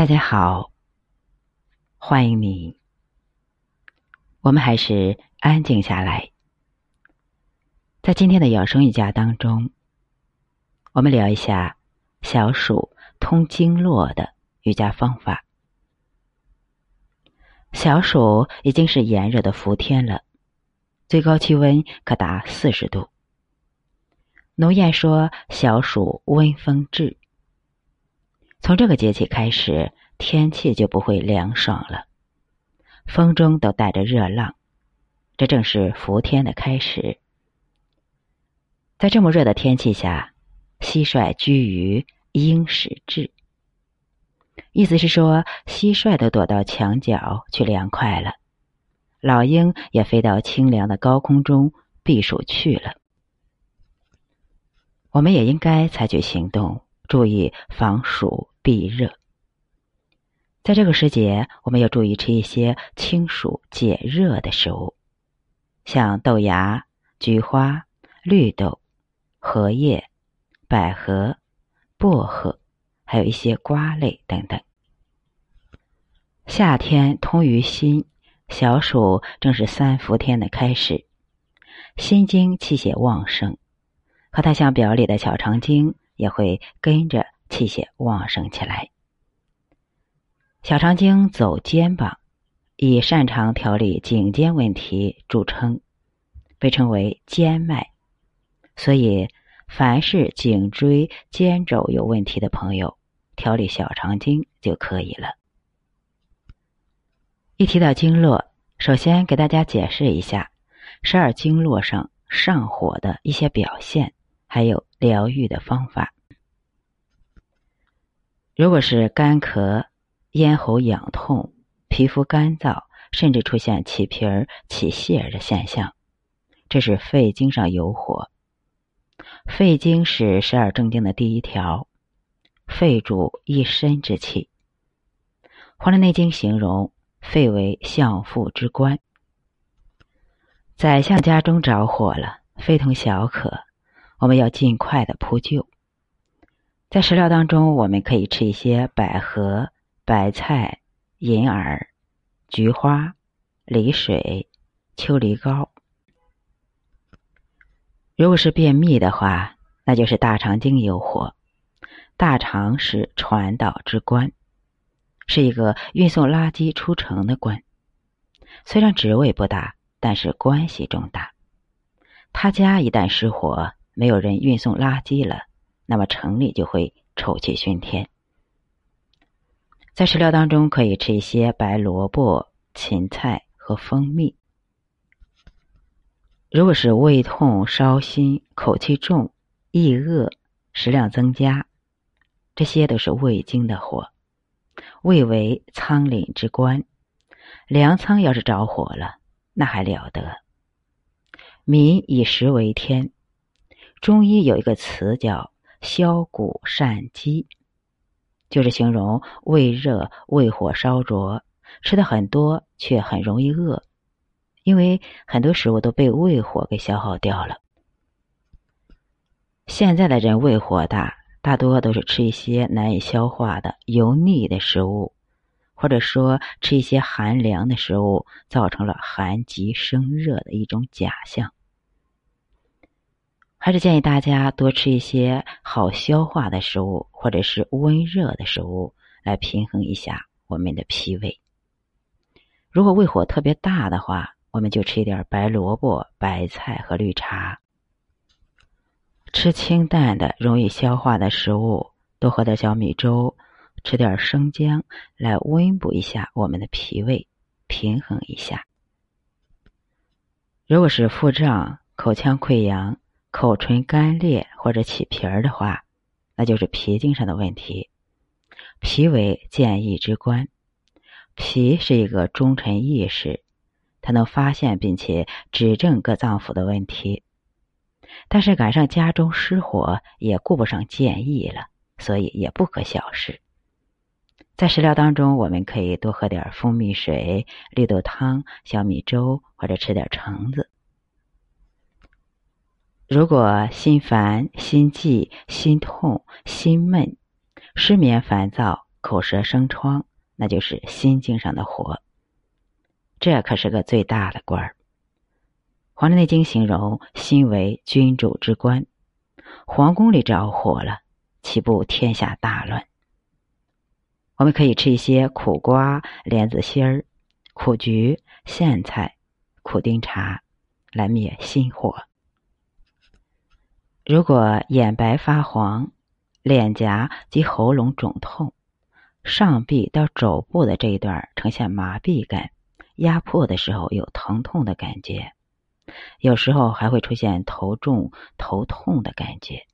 大家好，欢迎你。我们还是安静下来，在今天的养生瑜伽当中，我们聊一下小暑通经络的瑜伽方法。小暑已经是炎热的伏天了，最高气温可达四十度。农谚说：“小暑温风至。”从这个节气开始，天气就不会凉爽了，风中都带着热浪，这正是伏天的开始。在这么热的天气下，蟋蟀居于鹰始至，意思是说，蟋蟀都躲到墙角去凉快了，老鹰也飞到清凉的高空中避暑去了。我们也应该采取行动，注意防暑。避热，在这个时节，我们要注意吃一些清暑解热的食物，像豆芽、菊花、绿豆、荷叶、百合、薄荷，还有一些瓜类等等。夏天通于心，小暑正是三伏天的开始，心经气血旺盛，和它相表里的小肠经也会跟着。气血旺盛起来，小肠经走肩膀，以擅长调理颈肩问题著称，被称为肩脉。所以，凡是颈椎、肩肘有问题的朋友，调理小肠经就可以了。一提到经络，首先给大家解释一下十二经络上上火的一些表现，还有疗愈的方法。如果是干咳、咽喉痒痛、皮肤干燥，甚至出现起皮儿、起屑儿的现象，这是肺经上有火。肺经是十二正经的第一条，肺主一身之气。《黄帝内经》形容肺为相父之官。宰相家中着火了，非同小可，我们要尽快的扑救。在食疗当中，我们可以吃一些百合、白菜、银耳、菊花、梨水、秋梨膏。如果是便秘的话，那就是大肠经有火。大肠是传导之官，是一个运送垃圾出城的官。虽然职位不大，但是关系重大。他家一旦失火，没有人运送垃圾了。那么城里就会臭气熏天。在食疗当中，可以吃一些白萝卜、芹菜和蜂蜜。如果是胃痛、烧心、口气重、易饿、食量增加，这些都是胃经的火。胃为仓廪之官，粮仓要是着火了，那还了得。民以食为天，中医有一个词叫。消谷善饥，就是形容胃热、胃火烧灼，吃的很多却很容易饿，因为很多食物都被胃火给消耗掉了。现在的人胃火大，大多都是吃一些难以消化的油腻的食物，或者说吃一些寒凉的食物，造成了寒极生热的一种假象。还是建议大家多吃一些好消化的食物，或者是温热的食物，来平衡一下我们的脾胃。如果胃火特别大的话，我们就吃一点白萝卜、白菜和绿茶。吃清淡的、容易消化的食物，多喝点小米粥，吃点生姜，来温补一下我们的脾胃，平衡一下。如果是腹胀、口腔溃疡，口唇干裂或者起皮儿的话，那就是脾经上的问题。脾为健益之官，脾是一个忠臣义士，它能发现并且指正各脏腑的问题。但是赶上家中失火，也顾不上健益了，所以也不可小视。在食疗当中，我们可以多喝点蜂蜜水、绿豆汤、小米粥，或者吃点橙子。如果心烦、心悸、心痛、心闷、失眠、烦躁、口舌生疮，那就是心经上的火。这可是个最大的官儿。《黄帝内经》形容心为君主之官，皇宫里着火了，岂不天下大乱？我们可以吃一些苦瓜、莲子心儿、苦菊、苋菜、苦丁茶，来灭心火。如果眼白发黄，脸颊及喉咙肿痛，上臂到肘部的这一段呈现麻痹感，压迫的时候有疼痛的感觉，有时候还会出现头重、头痛的感觉，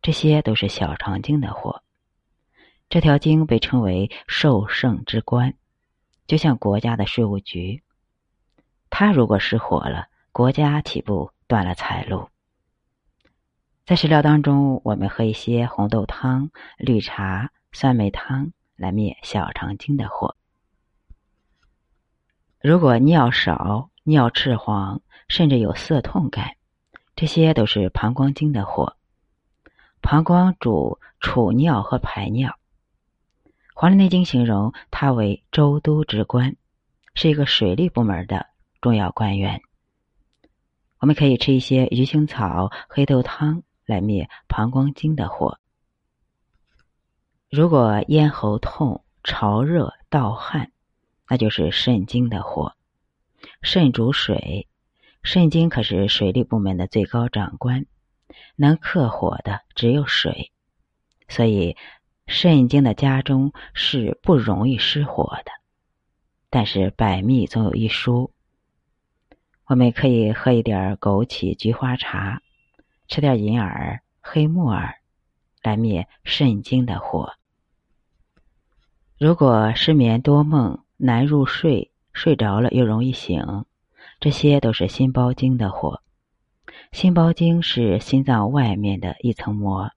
这些都是小肠经的火。这条经被称为受盛之官，就像国家的税务局，它如果失火了，国家岂不断了财路？在食疗当中，我们喝一些红豆汤、绿茶、酸梅汤来灭小肠经的火。如果尿少、尿赤黄，甚至有涩痛感，这些都是膀胱经的火。膀胱主储尿和排尿，《黄帝内经》形容它为周都之官，是一个水利部门的重要官员。我们可以吃一些鱼腥草、黑豆汤。来灭膀胱经的火。如果咽喉痛、潮热、盗汗，那就是肾经的火。肾主水，肾经可是水利部门的最高长官，能克火的只有水，所以肾经的家中是不容易失火的。但是百密总有一疏，我们可以喝一点枸杞菊花茶。吃点银耳、黑木耳，来灭肾经的火。如果失眠多梦、难入睡，睡着了又容易醒，这些都是心包经的火。心包经是心脏外面的一层膜，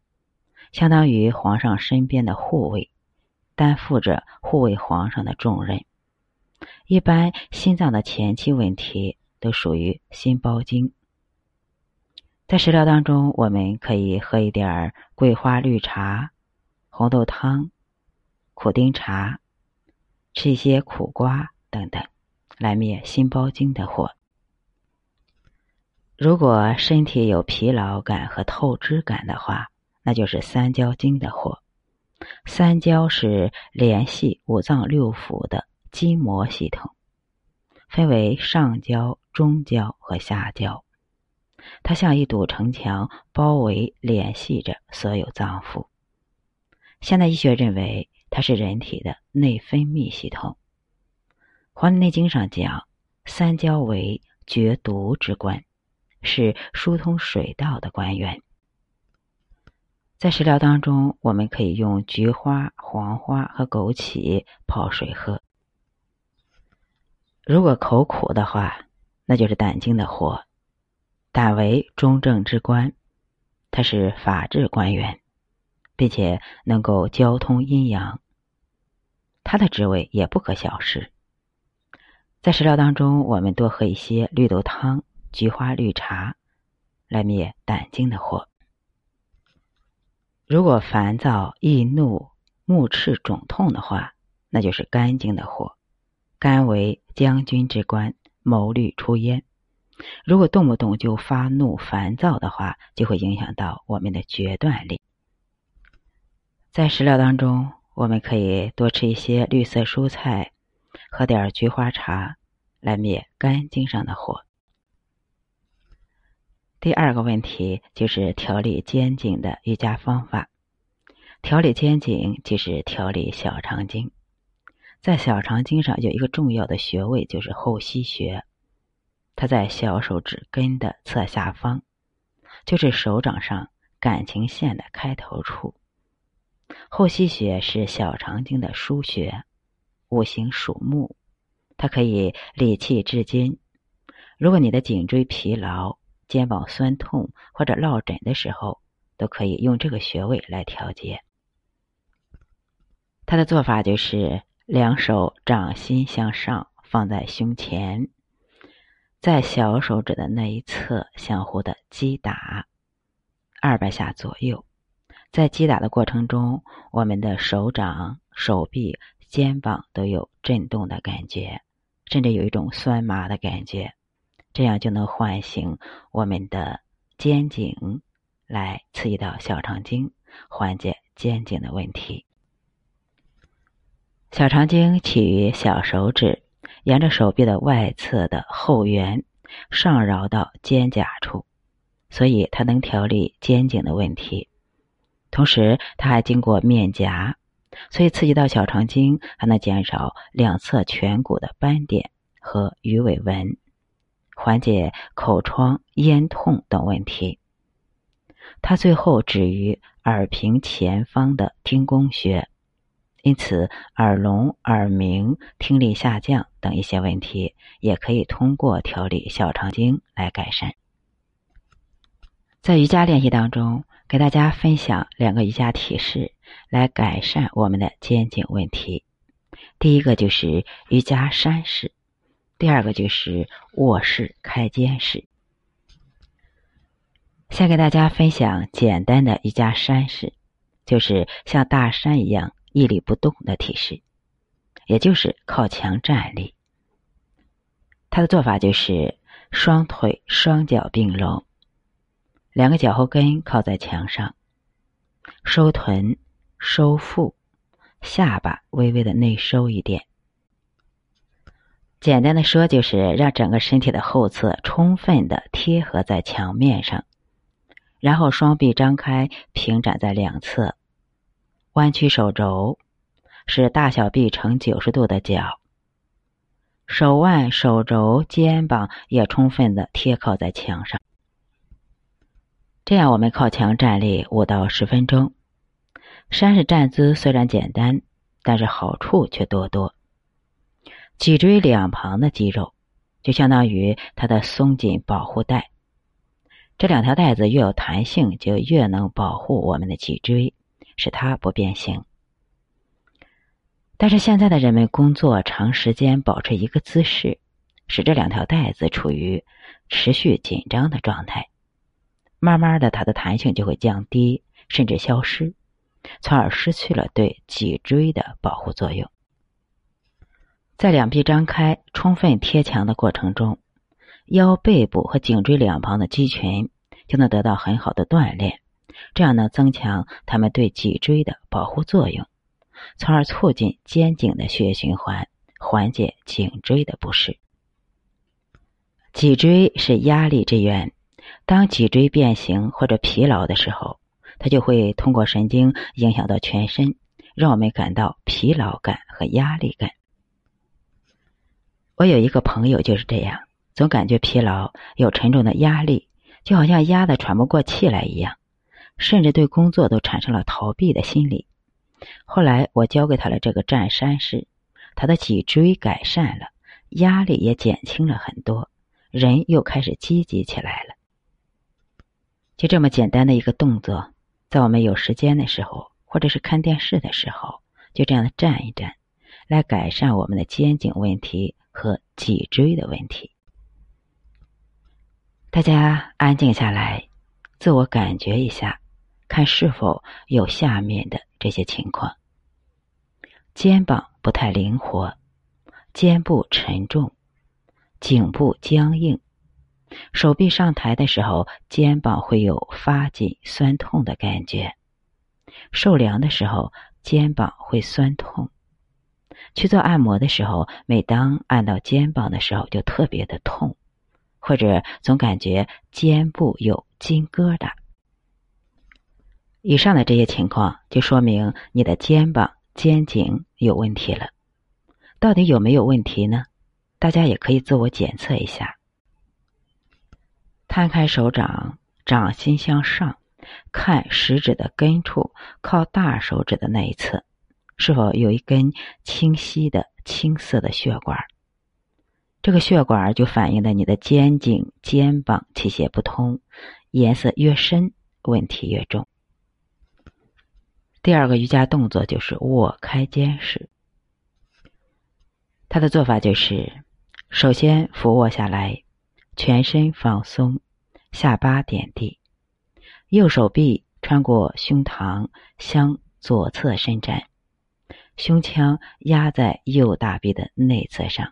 相当于皇上身边的护卫，担负着护卫皇上的重任。一般心脏的前期问题都属于心包经。在食疗当中，我们可以喝一点儿桂花绿茶、红豆汤、苦丁茶，吃一些苦瓜等等，来灭心包经的火。如果身体有疲劳感和透支感的话，那就是三焦经的火。三焦是联系五脏六腑的筋膜系统，分为上焦、中焦和下焦。它像一堵城墙，包围联系着所有脏腑。现代医学认为它是人体的内分泌系统。《黄帝内经》上讲，三焦为绝毒之官，是疏通水道的官员。在食疗当中，我们可以用菊花、黄花和枸杞泡水喝。如果口苦的话，那就是胆经的火。胆为中正之官，他是法治官员，并且能够交通阴阳。他的职位也不可小视。在食疗当中，我们多喝一些绿豆汤、菊花绿茶，来灭胆经的火。如果烦躁、易怒、目赤、肿痛的话，那就是肝经的火。肝为将军之官，谋虑出焉。如果动不动就发怒、烦躁的话，就会影响到我们的决断力。在食疗当中，我们可以多吃一些绿色蔬菜，喝点菊花茶，来灭肝经上的火。第二个问题就是调理肩颈的瑜伽方法。调理肩颈就是调理小肠经，在小肠经上有一个重要的穴位，就是后溪穴。它在小手指根的侧下方，就是手掌上感情线的开头处。后溪穴是小肠经的腧穴，五行属木，它可以理气治筋。如果你的颈椎疲劳、肩膀酸痛或者落枕的时候，都可以用这个穴位来调节。它的做法就是两手掌心向上放在胸前。在小手指的那一侧相互的击打二百下左右，在击打的过程中，我们的手掌、手臂、肩膀都有震动的感觉，甚至有一种酸麻的感觉，这样就能唤醒我们的肩颈，来刺激到小肠经，缓解肩颈的问题。小肠经起于小手指，沿着手臂的外侧的后缘上绕到肩胛处，所以它能调理肩颈的问题。同时，它还经过面颊，所以刺激到小肠经，还能减少两侧颧骨的斑点和鱼尾纹，缓解口疮、咽痛等问题。它最后止于耳屏前方的听宫穴，因此耳聋、耳鸣、听力下降等一些问题，也可以通过调理小肠经来改善。在瑜伽练习当中。给大家分享两个瑜伽体式，来改善我们的肩颈问题。第一个就是瑜伽山式，第二个就是卧式开肩式。先给大家分享简单的瑜伽山式，就是像大山一样屹立不动的体式，也就是靠墙站立。它的做法就是双腿双脚并拢。两个脚后跟靠在墙上，收臀、收腹，下巴微微的内收一点。简单的说，就是让整个身体的后侧充分的贴合在墙面上，然后双臂张开，平展在两侧，弯曲手肘，使大小臂成九十度的角，手腕、手肘、肩膀也充分的贴靠在墙上。这样，我们靠墙站立五到十分钟。山式站姿虽然简单，但是好处却多多。脊椎两旁的肌肉就相当于它的松紧保护带，这两条带子越有弹性，就越能保护我们的脊椎，使它不变形。但是现在的人们工作长时间保持一个姿势，使这两条带子处于持续紧张的状态。慢慢的，它的弹性就会降低，甚至消失，从而失去了对脊椎的保护作用。在两臂张开、充分贴墙的过程中，腰背部和颈椎两旁的肌群就能得到很好的锻炼，这样能增强它们对脊椎的保护作用，从而促进肩颈的血液循环，缓解颈椎的不适。脊椎是压力之源。当脊椎变形或者疲劳的时候，它就会通过神经影响到全身，让我们感到疲劳感和压力感。我有一个朋友就是这样，总感觉疲劳，有沉重的压力，就好像压得喘不过气来一样，甚至对工作都产生了逃避的心理。后来我教给他了这个站山式，他的脊椎改善了，压力也减轻了很多，人又开始积极起来了。就这么简单的一个动作，在我们有时间的时候，或者是看电视的时候，就这样的站一站，来改善我们的肩颈问题和脊椎的问题。大家安静下来，自我感觉一下，看是否有下面的这些情况：肩膀不太灵活，肩部沉重，颈部僵硬。手臂上抬的时候，肩膀会有发紧、酸痛的感觉；受凉的时候，肩膀会酸痛；去做按摩的时候，每当按到肩膀的时候，就特别的痛，或者总感觉肩部有筋疙瘩。以上的这些情况，就说明你的肩膀、肩颈有问题了。到底有没有问题呢？大家也可以自我检测一下。摊开手掌，掌心向上，看食指的根处，靠大手指的那一侧，是否有一根清晰的青色的血管？这个血管就反映了你的肩颈、肩膀气血不通，颜色越深，问题越重。第二个瑜伽动作就是握开肩式，它的做法就是，首先俯卧下来。全身放松，下巴点地，右手臂穿过胸膛，向左侧伸展，胸腔压在右大臂的内侧上，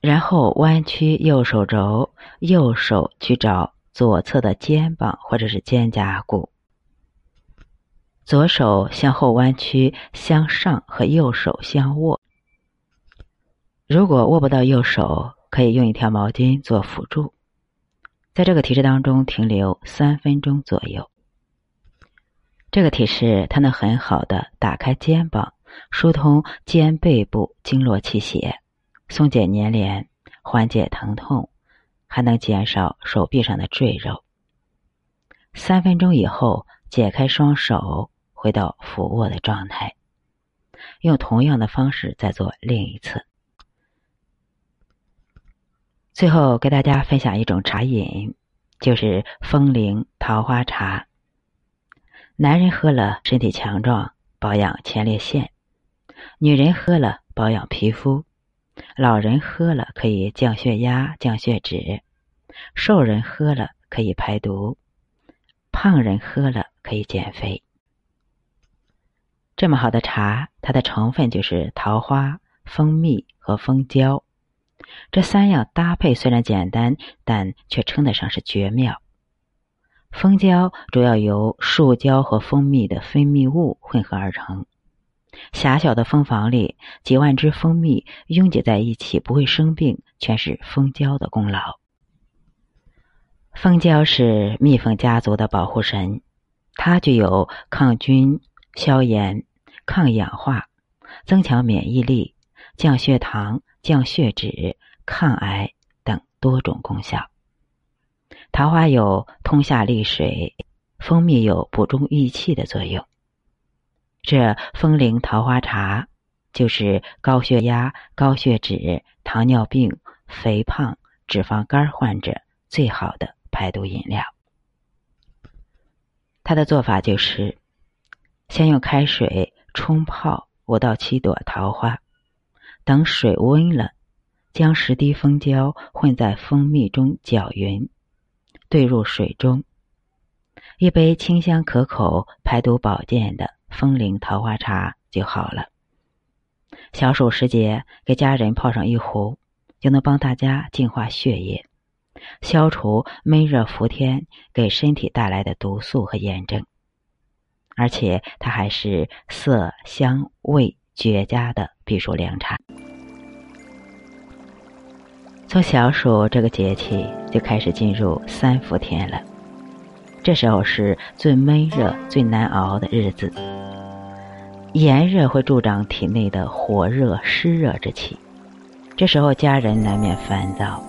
然后弯曲右手肘，右手去找左侧的肩膀或者是肩胛骨，左手向后弯曲向上和右手相握。如果握不到右手，可以用一条毛巾做辅助，在这个体式当中停留三分钟左右。这个体式它能很好的打开肩膀，疏通肩背部经络气血，松解粘连，缓解疼痛，还能减少手臂上的赘肉。三分钟以后，解开双手，回到俯卧的状态，用同样的方式再做另一次。最后给大家分享一种茶饮，就是风铃桃花茶。男人喝了身体强壮，保养前列腺；女人喝了保养皮肤；老人喝了可以降血压、降血脂；瘦人喝了可以排毒；胖人喝了可以减肥。这么好的茶，它的成分就是桃花、蜂蜜和蜂胶。这三样搭配虽然简单，但却称得上是绝妙。蜂胶主要由树胶和蜂蜜的分泌物混合而成。狭小的蜂房里，几万只蜂蜜拥挤在一起，不会生病，全是蜂胶的功劳。蜂胶是蜜蜂家族的保护神，它具有抗菌、消炎、抗氧化、增强免疫力、降血糖。降血脂、抗癌等多种功效。桃花有通下利水，蜂蜜有补中益气的作用。这风铃桃花茶就是高血压、高血脂、糖尿病、肥胖、脂肪肝患者最好的排毒饮料。它的做法就是：先用开水冲泡五到七朵桃花。等水温了，将十滴蜂胶混在蜂蜜中搅匀，兑入水中。一杯清香可口、排毒保健的风铃桃花茶就好了。小暑时节，给家人泡上一壶，就能帮大家净化血液，消除闷热伏天给身体带来的毒素和炎症。而且，它还是色香味绝佳的避暑凉茶。从小暑这个节气就开始进入三伏天了，这时候是最闷热、最难熬的日子。炎热会助长体内的火热、湿热之气，这时候家人难免烦躁。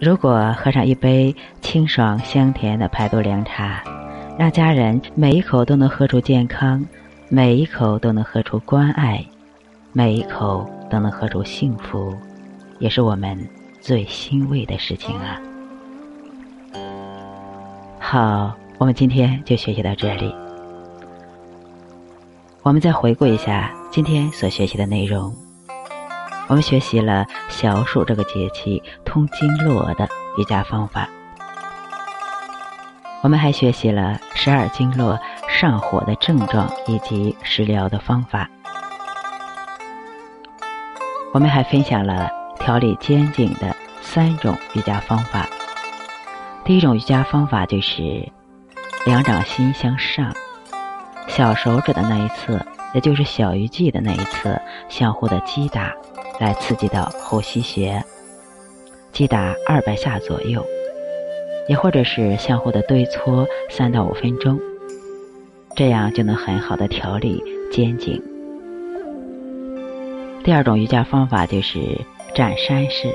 如果喝上一杯清爽香甜的排毒凉茶，让家人每一口都能喝出健康，每一口都能喝出关爱，每一口都能喝出幸福。也是我们最欣慰的事情啊！好，我们今天就学习到这里。我们再回顾一下今天所学习的内容。我们学习了小暑这个节气通经络的瑜伽方法。我们还学习了十二经络上火的症状以及食疗的方法。我们还分享了。调理肩颈的三种瑜伽方法。第一种瑜伽方法就是两掌心向上，小手指的那一侧，也就是小鱼际的那一侧，相互的击打，来刺激到后溪穴，击打二百下左右，也或者是相互的对搓三到五分钟，这样就能很好的调理肩颈。第二种瑜伽方法就是。站山式。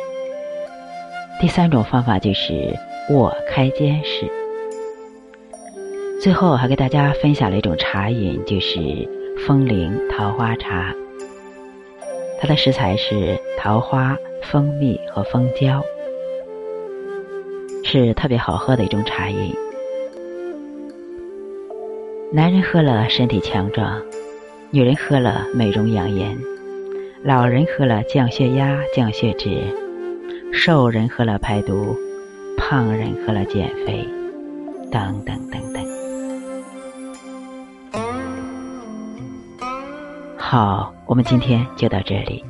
第三种方法就是卧开肩式。最后还给大家分享了一种茶饮，就是风铃桃花茶。它的食材是桃花、蜂蜜和蜂胶，是特别好喝的一种茶饮。男人喝了身体强壮，女人喝了美容养颜。老人喝了降血压、降血脂，瘦人喝了排毒，胖人喝了减肥。等等等等。好，我们今天就到这里，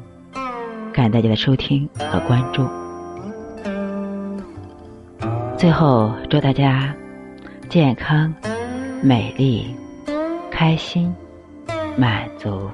感谢大家的收听和关注。最后，祝大家健康、美丽、开心、满足。